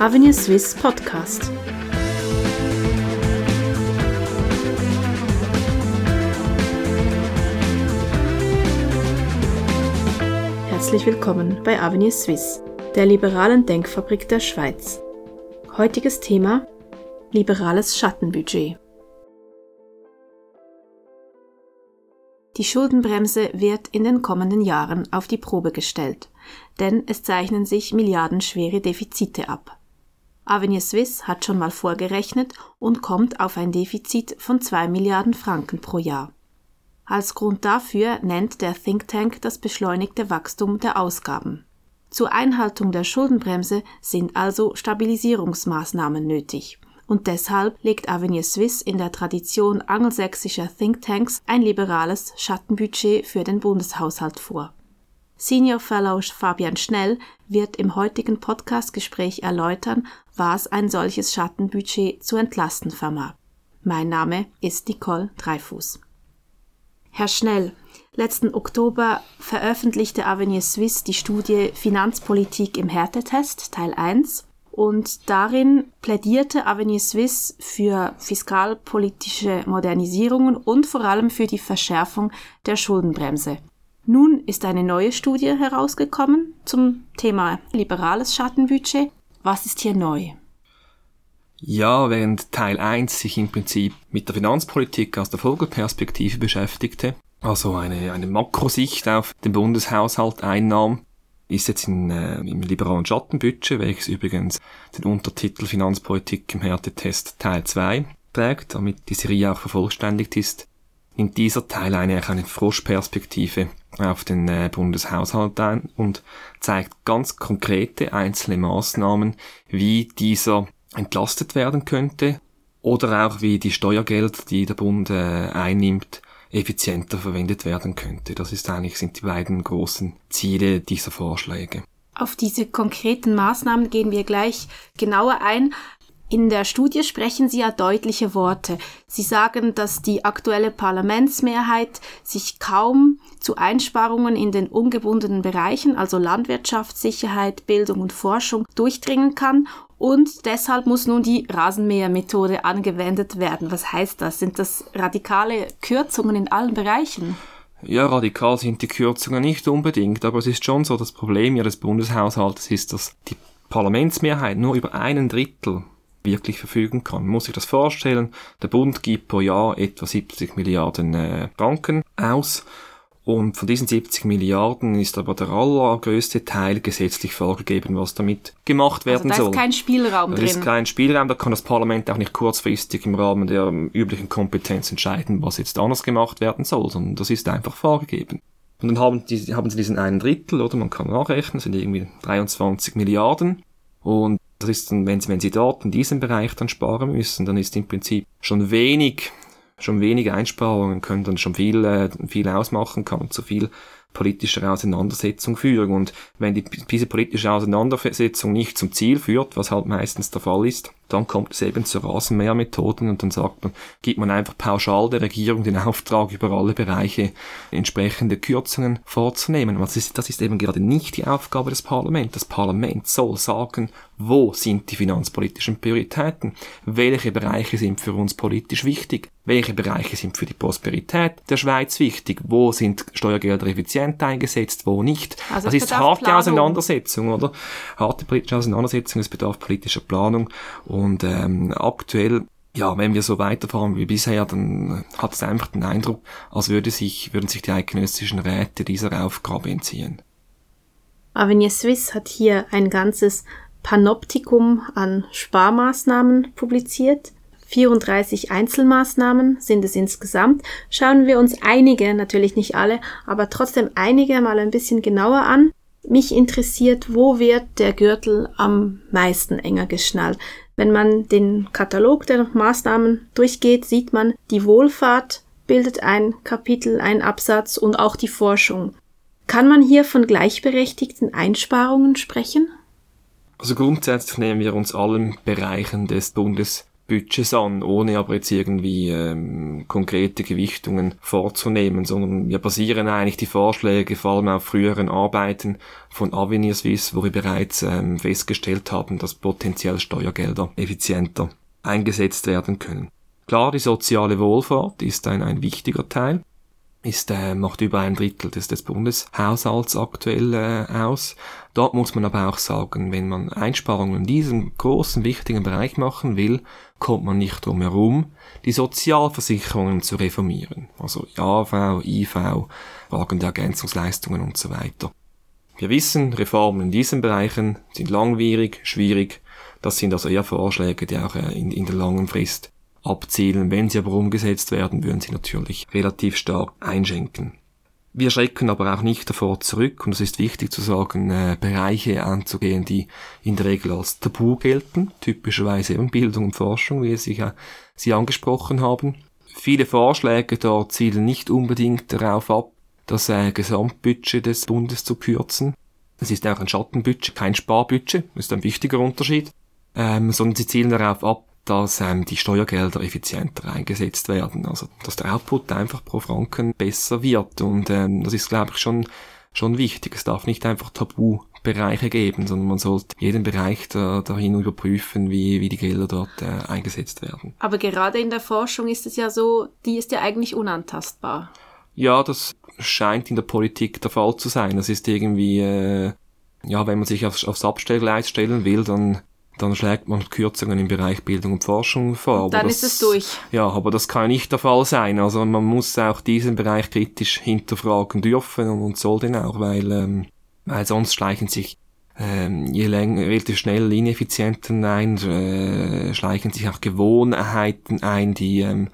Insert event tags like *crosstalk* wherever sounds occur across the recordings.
Avenue Swiss Podcast. Herzlich willkommen bei Avenue Swiss, der liberalen Denkfabrik der Schweiz. Heutiges Thema liberales Schattenbudget. Die Schuldenbremse wird in den kommenden Jahren auf die Probe gestellt, denn es zeichnen sich milliardenschwere Defizite ab. Avenir Suisse hat schon mal vorgerechnet und kommt auf ein Defizit von 2 Milliarden Franken pro Jahr. Als Grund dafür nennt der Think Tank das beschleunigte Wachstum der Ausgaben. Zur Einhaltung der Schuldenbremse sind also Stabilisierungsmaßnahmen nötig und deshalb legt Avenir Suisse in der Tradition angelsächsischer Thinktanks ein liberales Schattenbudget für den Bundeshaushalt vor. Senior Fellow Fabian Schnell wird im heutigen Podcastgespräch erläutern, was ein solches Schattenbudget zu entlasten vermag. Mein Name ist Nicole Dreifuß. Herr Schnell, letzten Oktober veröffentlichte Avenir Suisse die Studie Finanzpolitik im Härtetest Teil 1 und darin plädierte Avenir Suisse für fiskalpolitische Modernisierungen und vor allem für die Verschärfung der Schuldenbremse. Nun ist eine neue Studie herausgekommen zum Thema liberales Schattenbudget. Was ist hier neu? Ja, während Teil 1 sich im Prinzip mit der Finanzpolitik aus der Vogelperspektive beschäftigte, also eine, eine Makrosicht auf den Bundeshaushalt einnahm, ist jetzt in, äh, im liberalen Schattenbudget, welches übrigens den Untertitel Finanzpolitik im Härtetest Teil 2 trägt, damit die Serie auch vervollständigt ist, nimmt dieser Teil eigentlich eine Froschperspektive auf den äh, Bundeshaushalt ein und zeigt ganz konkrete einzelne Maßnahmen, wie dieser entlastet werden könnte oder auch wie die Steuergelder, die der Bund äh, einnimmt, effizienter verwendet werden könnte. Das ist eigentlich, sind die beiden großen Ziele dieser Vorschläge. Auf diese konkreten Maßnahmen gehen wir gleich genauer ein. In der Studie sprechen Sie ja deutliche Worte. Sie sagen, dass die aktuelle Parlamentsmehrheit sich kaum zu Einsparungen in den ungebundenen Bereichen, also Landwirtschaft, Sicherheit, Bildung und Forschung, durchdringen kann und deshalb muss nun die Rasenmähermethode angewendet werden. Was heißt das? Sind das radikale Kürzungen in allen Bereichen? Ja, radikal sind die Kürzungen nicht unbedingt, aber es ist schon so, das Problem ihres Bundeshaushaltes ist, dass die Parlamentsmehrheit nur über einen Drittel wirklich verfügen kann. Man muss sich das vorstellen, der Bund gibt pro Jahr etwa 70 Milliarden äh, Franken aus und von diesen 70 Milliarden ist aber der allergrößte Teil gesetzlich vorgegeben, was damit gemacht werden also da soll. Da ist kein Spielraum da drin. Da ist kein Spielraum, da kann das Parlament auch nicht kurzfristig im Rahmen der üblichen Kompetenz entscheiden, was jetzt anders gemacht werden soll, sondern das ist einfach vorgegeben. Und dann haben, die, haben sie diesen einen Drittel, oder man kann nachrechnen, sind irgendwie 23 Milliarden. Und das ist dann, wenn sie, wenn sie dort in diesem Bereich dann sparen müssen, dann ist im Prinzip schon wenig schon wenige Einsparungen können dann schon viel, äh, viel ausmachen, kann zu viel politische Auseinandersetzung führen. Und wenn die, diese politische Auseinandersetzung nicht zum Ziel führt, was halt meistens der Fall ist, dann kommt es eben zu Rasenmähermethoden und dann sagt man, gibt man einfach pauschal der Regierung den Auftrag, über alle Bereiche entsprechende Kürzungen vorzunehmen. Das ist, das ist eben gerade nicht die Aufgabe des Parlaments. Das Parlament soll sagen, wo sind die finanzpolitischen Prioritäten? Welche Bereiche sind für uns politisch wichtig? Welche Bereiche sind für die Prosperität der Schweiz wichtig? Wo sind Steuergelder effizient eingesetzt? Wo nicht? Also das ist harte Planung. Auseinandersetzung, oder? Harte politische Auseinandersetzung, es bedarf politischer Planung und ähm, aktuell ja, wenn wir so weiterfahren wie bisher, dann hat es einfach den Eindruck, als würde sich, würden sich die eidgenössischen Räte dieser Aufgabe entziehen. Avenir Suisse hat hier ein ganzes Panoptikum an Sparmaßnahmen publiziert. 34 Einzelmaßnahmen sind es insgesamt. Schauen wir uns einige, natürlich nicht alle, aber trotzdem einige mal ein bisschen genauer an. Mich interessiert, wo wird der Gürtel am meisten enger geschnallt? Wenn man den Katalog der Maßnahmen durchgeht, sieht man, die Wohlfahrt bildet ein Kapitel, ein Absatz und auch die Forschung. Kann man hier von gleichberechtigten Einsparungen sprechen? Also grundsätzlich nehmen wir uns allen Bereichen des Bundes Budgets an, ohne aber jetzt irgendwie ähm, konkrete Gewichtungen vorzunehmen, sondern wir basieren eigentlich die Vorschläge vor allem auf früheren Arbeiten von Avenir Suisse, wo wir bereits ähm, festgestellt haben, dass potenziell Steuergelder effizienter eingesetzt werden können. Klar, die soziale Wohlfahrt ist ein, ein wichtiger Teil, ist, äh, macht über ein Drittel des, des Bundeshaushalts aktuell äh, aus. Dort muss man aber auch sagen, wenn man Einsparungen in diesem großen, wichtigen Bereich machen will, kommt man nicht drum herum, die Sozialversicherungen zu reformieren. Also AV, IV, Fragen der Ergänzungsleistungen und so weiter. Wir wissen, Reformen in diesen Bereichen sind langwierig, schwierig. Das sind also eher Vorschläge, die auch äh, in, in der langen Frist abzielen. Wenn sie aber umgesetzt werden, würden sie natürlich relativ stark einschenken. Wir schrecken aber auch nicht davor zurück, und es ist wichtig zu sagen, äh, Bereiche anzugehen, die in der Regel als Tabu gelten, typischerweise eben Bildung und Forschung, wie Sie, äh, Sie angesprochen haben. Viele Vorschläge dort zielen nicht unbedingt darauf ab, das äh, Gesamtbudget des Bundes zu kürzen. Es ist auch ein Schattenbudget, kein Sparbudget, ist ein wichtiger Unterschied, ähm, sondern sie zielen darauf ab, dass ähm, die Steuergelder effizienter eingesetzt werden. Also dass der Output einfach pro Franken besser wird. Und ähm, das ist, glaube ich, schon, schon wichtig. Es darf nicht einfach Tabubereiche geben, sondern man sollte jeden Bereich da, dahin überprüfen, wie, wie die Gelder dort äh, eingesetzt werden. Aber gerade in der Forschung ist es ja so, die ist ja eigentlich unantastbar. Ja, das scheint in der Politik der Fall zu sein. Das ist irgendwie, äh, ja, wenn man sich aufs, aufs Abstellgleis stellen will, dann dann schlägt man Kürzungen im Bereich Bildung und Forschung vor. dann das, ist es durch. Ja, aber das kann nicht der Fall sein. Also man muss auch diesen Bereich kritisch hinterfragen dürfen und, und soll den auch, weil, ähm, weil sonst schleichen sich ähm, je länger, relativ schnell Ineffizienten ein, äh, schleichen sich auch Gewohnheiten ein, die ähm,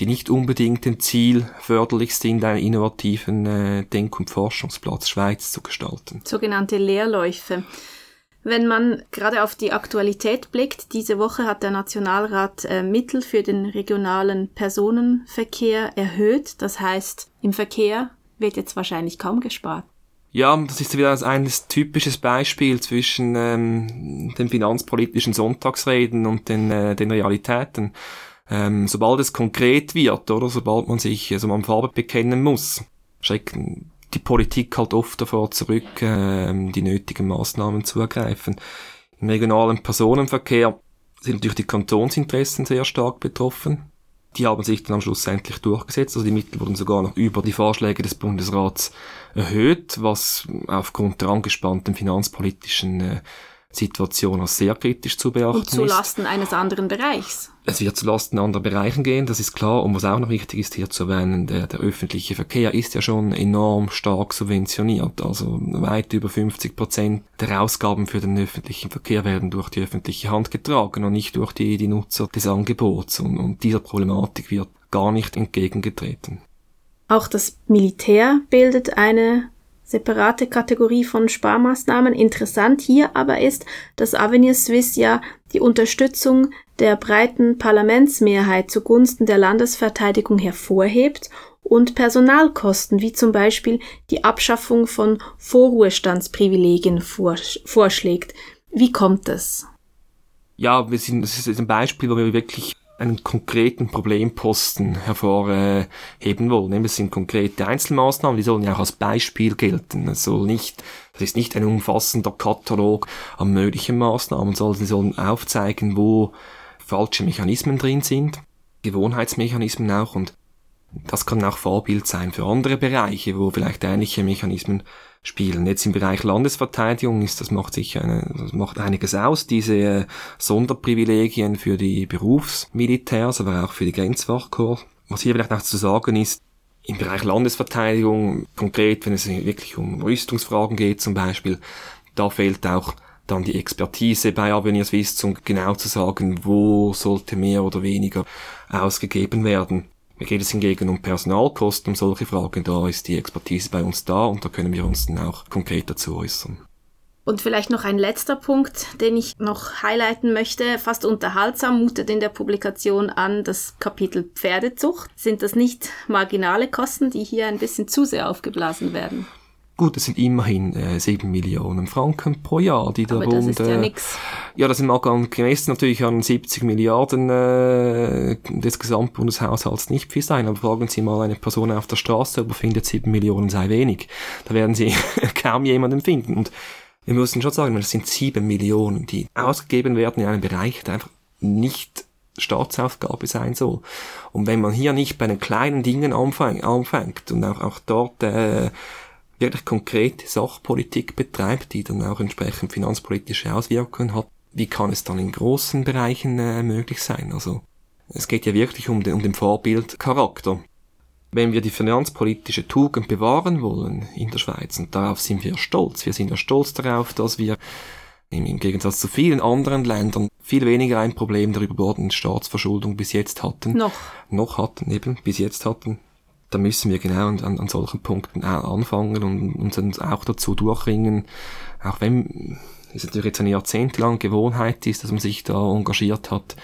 die nicht unbedingt dem Ziel förderlich sind, einen innovativen äh, Denk- und Forschungsplatz Schweiz zu gestalten. Sogenannte Leerläufe. Wenn man gerade auf die Aktualität blickt, diese Woche hat der Nationalrat äh, Mittel für den regionalen Personenverkehr erhöht. Das heißt, im Verkehr wird jetzt wahrscheinlich kaum gespart. Ja, das ist wieder ein typisches Beispiel zwischen ähm, den finanzpolitischen Sonntagsreden und den, äh, den Realitäten. Ähm, sobald es konkret wird, oder sobald man sich also man Farbe bekennen muss, schrecken die Politik halt oft davor zurück, äh, die nötigen Maßnahmen zu ergreifen. Im regionalen Personenverkehr sind natürlich die Kantonsinteressen sehr stark betroffen. Die haben sich dann am Schluss endlich durchgesetzt. Also die Mittel wurden sogar noch über die Vorschläge des Bundesrats erhöht, was aufgrund der angespannten finanzpolitischen äh, Situation als sehr kritisch zu beachten Und zulasten eines anderen Bereichs. Es wird zulasten anderer Bereichen gehen, das ist klar. Und was auch noch wichtig ist hier zu erwähnen, der, der öffentliche Verkehr ist ja schon enorm stark subventioniert. Also weit über 50 Prozent der Ausgaben für den öffentlichen Verkehr werden durch die öffentliche Hand getragen und nicht durch die, die Nutzer des Angebots. Und, und dieser Problematik wird gar nicht entgegengetreten. Auch das Militär bildet eine separate Kategorie von Sparmaßnahmen. Interessant hier aber ist, dass Avenir Suisse ja die Unterstützung der breiten Parlamentsmehrheit zugunsten der Landesverteidigung hervorhebt und Personalkosten wie zum Beispiel die Abschaffung von Vorruhestandsprivilegien vorschlägt. Wie kommt es? Ja, wir sind, das ist ein Beispiel, wo wir wirklich einen konkreten Problemposten hervorheben wollen. Es sind konkrete Einzelmaßnahmen, die sollen ja auch als Beispiel gelten. Es soll nicht, das ist nicht ein umfassender Katalog an möglichen Maßnahmen, sondern sie sollen aufzeigen, wo falsche Mechanismen drin sind, Gewohnheitsmechanismen auch und das kann auch Vorbild sein für andere Bereiche, wo vielleicht ähnliche Mechanismen spielen. Jetzt im Bereich Landesverteidigung ist das macht sicher eine, das macht einiges aus, diese äh, Sonderprivilegien für die Berufsmilitärs, aber auch für die Grenzwachkorps. Was hier vielleicht noch zu sagen ist, im Bereich Landesverteidigung, konkret, wenn es wirklich um Rüstungsfragen geht zum Beispiel, da fehlt auch dann die Expertise bei Avenir Suisse, um genau zu sagen, wo sollte mehr oder weniger ausgegeben werden. Mir geht es hingegen um Personalkosten, um solche Fragen. Da ist die Expertise bei uns da und da können wir uns dann auch konkret dazu äußern. Und vielleicht noch ein letzter Punkt, den ich noch highlighten möchte. Fast unterhaltsam mutet in der Publikation an das Kapitel Pferdezucht. Sind das nicht marginale Kosten, die hier ein bisschen zu sehr aufgeblasen werden? Gut, es sind immerhin äh, 7 Millionen Franken pro Jahr, die der Aber Bund... das ist ja nix. ja, das sind mal gemessen natürlich an 70 Milliarden äh, des Gesamtbundeshaushalts nicht viel sein. Aber fragen Sie mal eine Person auf der Straße, ob er findet 7 Millionen sei wenig. Da werden Sie *laughs* kaum jemanden finden. Und wir müssen schon sagen, das sind 7 Millionen, die ausgegeben werden in einem Bereich, der einfach nicht Staatsaufgabe sein soll. Und wenn man hier nicht bei den kleinen Dingen anfängt, anfängt und auch, auch dort äh, wirklich konkrete Sachpolitik betreibt, die dann auch entsprechend finanzpolitische Auswirkungen hat, wie kann es dann in großen Bereichen äh, möglich sein? Also es geht ja wirklich um den, um den Vorbildcharakter. Wenn wir die finanzpolitische Tugend bewahren wollen in der Schweiz, und darauf sind wir stolz, wir sind ja stolz darauf, dass wir im Gegensatz zu vielen anderen Ländern viel weniger ein Problem der überbordenden Staatsverschuldung bis jetzt hatten. Noch. Noch hatten, eben, bis jetzt hatten. Da müssen wir genau an, an solchen Punkten anfangen und uns auch dazu durchringen, auch wenn es natürlich jetzt eine jahrzehntelange Gewohnheit ist, dass man sich da engagiert hat,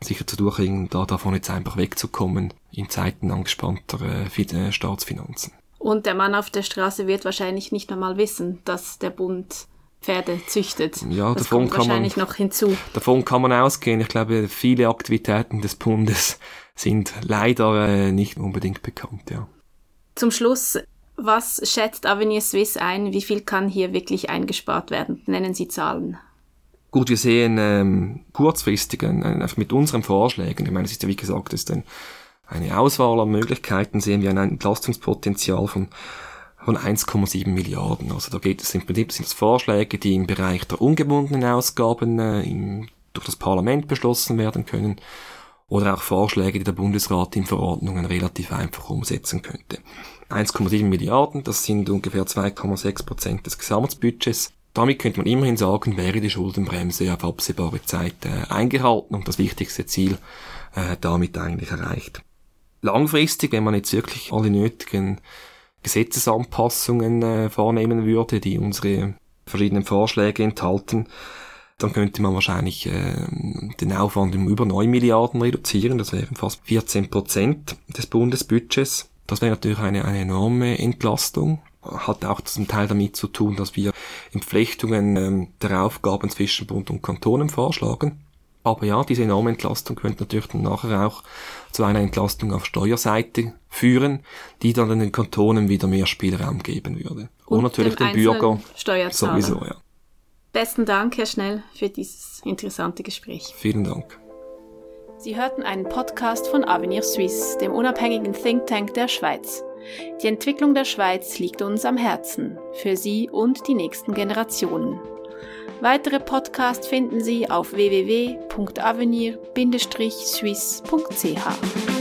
sich dazu durchringen, da davon jetzt einfach wegzukommen in Zeiten angespannter äh, Staatsfinanzen. Und der Mann auf der Straße wird wahrscheinlich nicht einmal wissen, dass der Bund Pferde züchtet. Ja, das davon kommt kann wahrscheinlich man, noch hinzu. Davon kann man ausgehen. Ich glaube, viele Aktivitäten des Bundes sind leider äh, nicht unbedingt bekannt, ja. Zum Schluss, was schätzt Avenir Suisse ein? Wie viel kann hier wirklich eingespart werden? Nennen Sie Zahlen. Gut, wir sehen ähm, kurzfristig äh, mit unseren Vorschlägen, ich meine, es ist ja wie gesagt, es ist ein, eine Auswahl an Möglichkeiten, sehen wir ein Entlastungspotenzial von von 1,7 Milliarden. Also da geht es im Prinzip sind es Vorschläge, die im Bereich der ungebundenen Ausgaben äh, im, durch das Parlament beschlossen werden können oder auch Vorschläge, die der Bundesrat in Verordnungen relativ einfach umsetzen könnte. 1,7 Milliarden, das sind ungefähr 2,6 Prozent des Gesamtbudgets. Damit könnte man immerhin sagen, wäre die Schuldenbremse auf absehbare Zeit äh, eingehalten und das wichtigste Ziel äh, damit eigentlich erreicht. Langfristig, wenn man jetzt wirklich alle nötigen Gesetzesanpassungen äh, vornehmen würde, die unsere verschiedenen Vorschläge enthalten, dann könnte man wahrscheinlich äh, den Aufwand um über 9 Milliarden reduzieren. Das wären fast 14 Prozent des Bundesbudgets. Das wäre natürlich eine, eine enorme Entlastung. Hat auch zum Teil damit zu tun, dass wir Entflechtungen ähm, der Aufgaben zwischen Bund und Kantonen vorschlagen. Aber ja, diese enorme Entlastung könnte natürlich dann nachher auch zu einer Entlastung auf Steuerseite führen, die dann den Kantonen wieder mehr Spielraum geben würde. Und, Und natürlich den Bürger sowieso, ja. Besten Dank, Herr Schnell, für dieses interessante Gespräch. Vielen Dank. Sie hörten einen Podcast von Avenir Suisse, dem unabhängigen Think Tank der Schweiz. Die Entwicklung der Schweiz liegt uns am Herzen, für Sie und die nächsten Generationen. Weitere Podcasts finden Sie auf www.avenir-suisse.ch.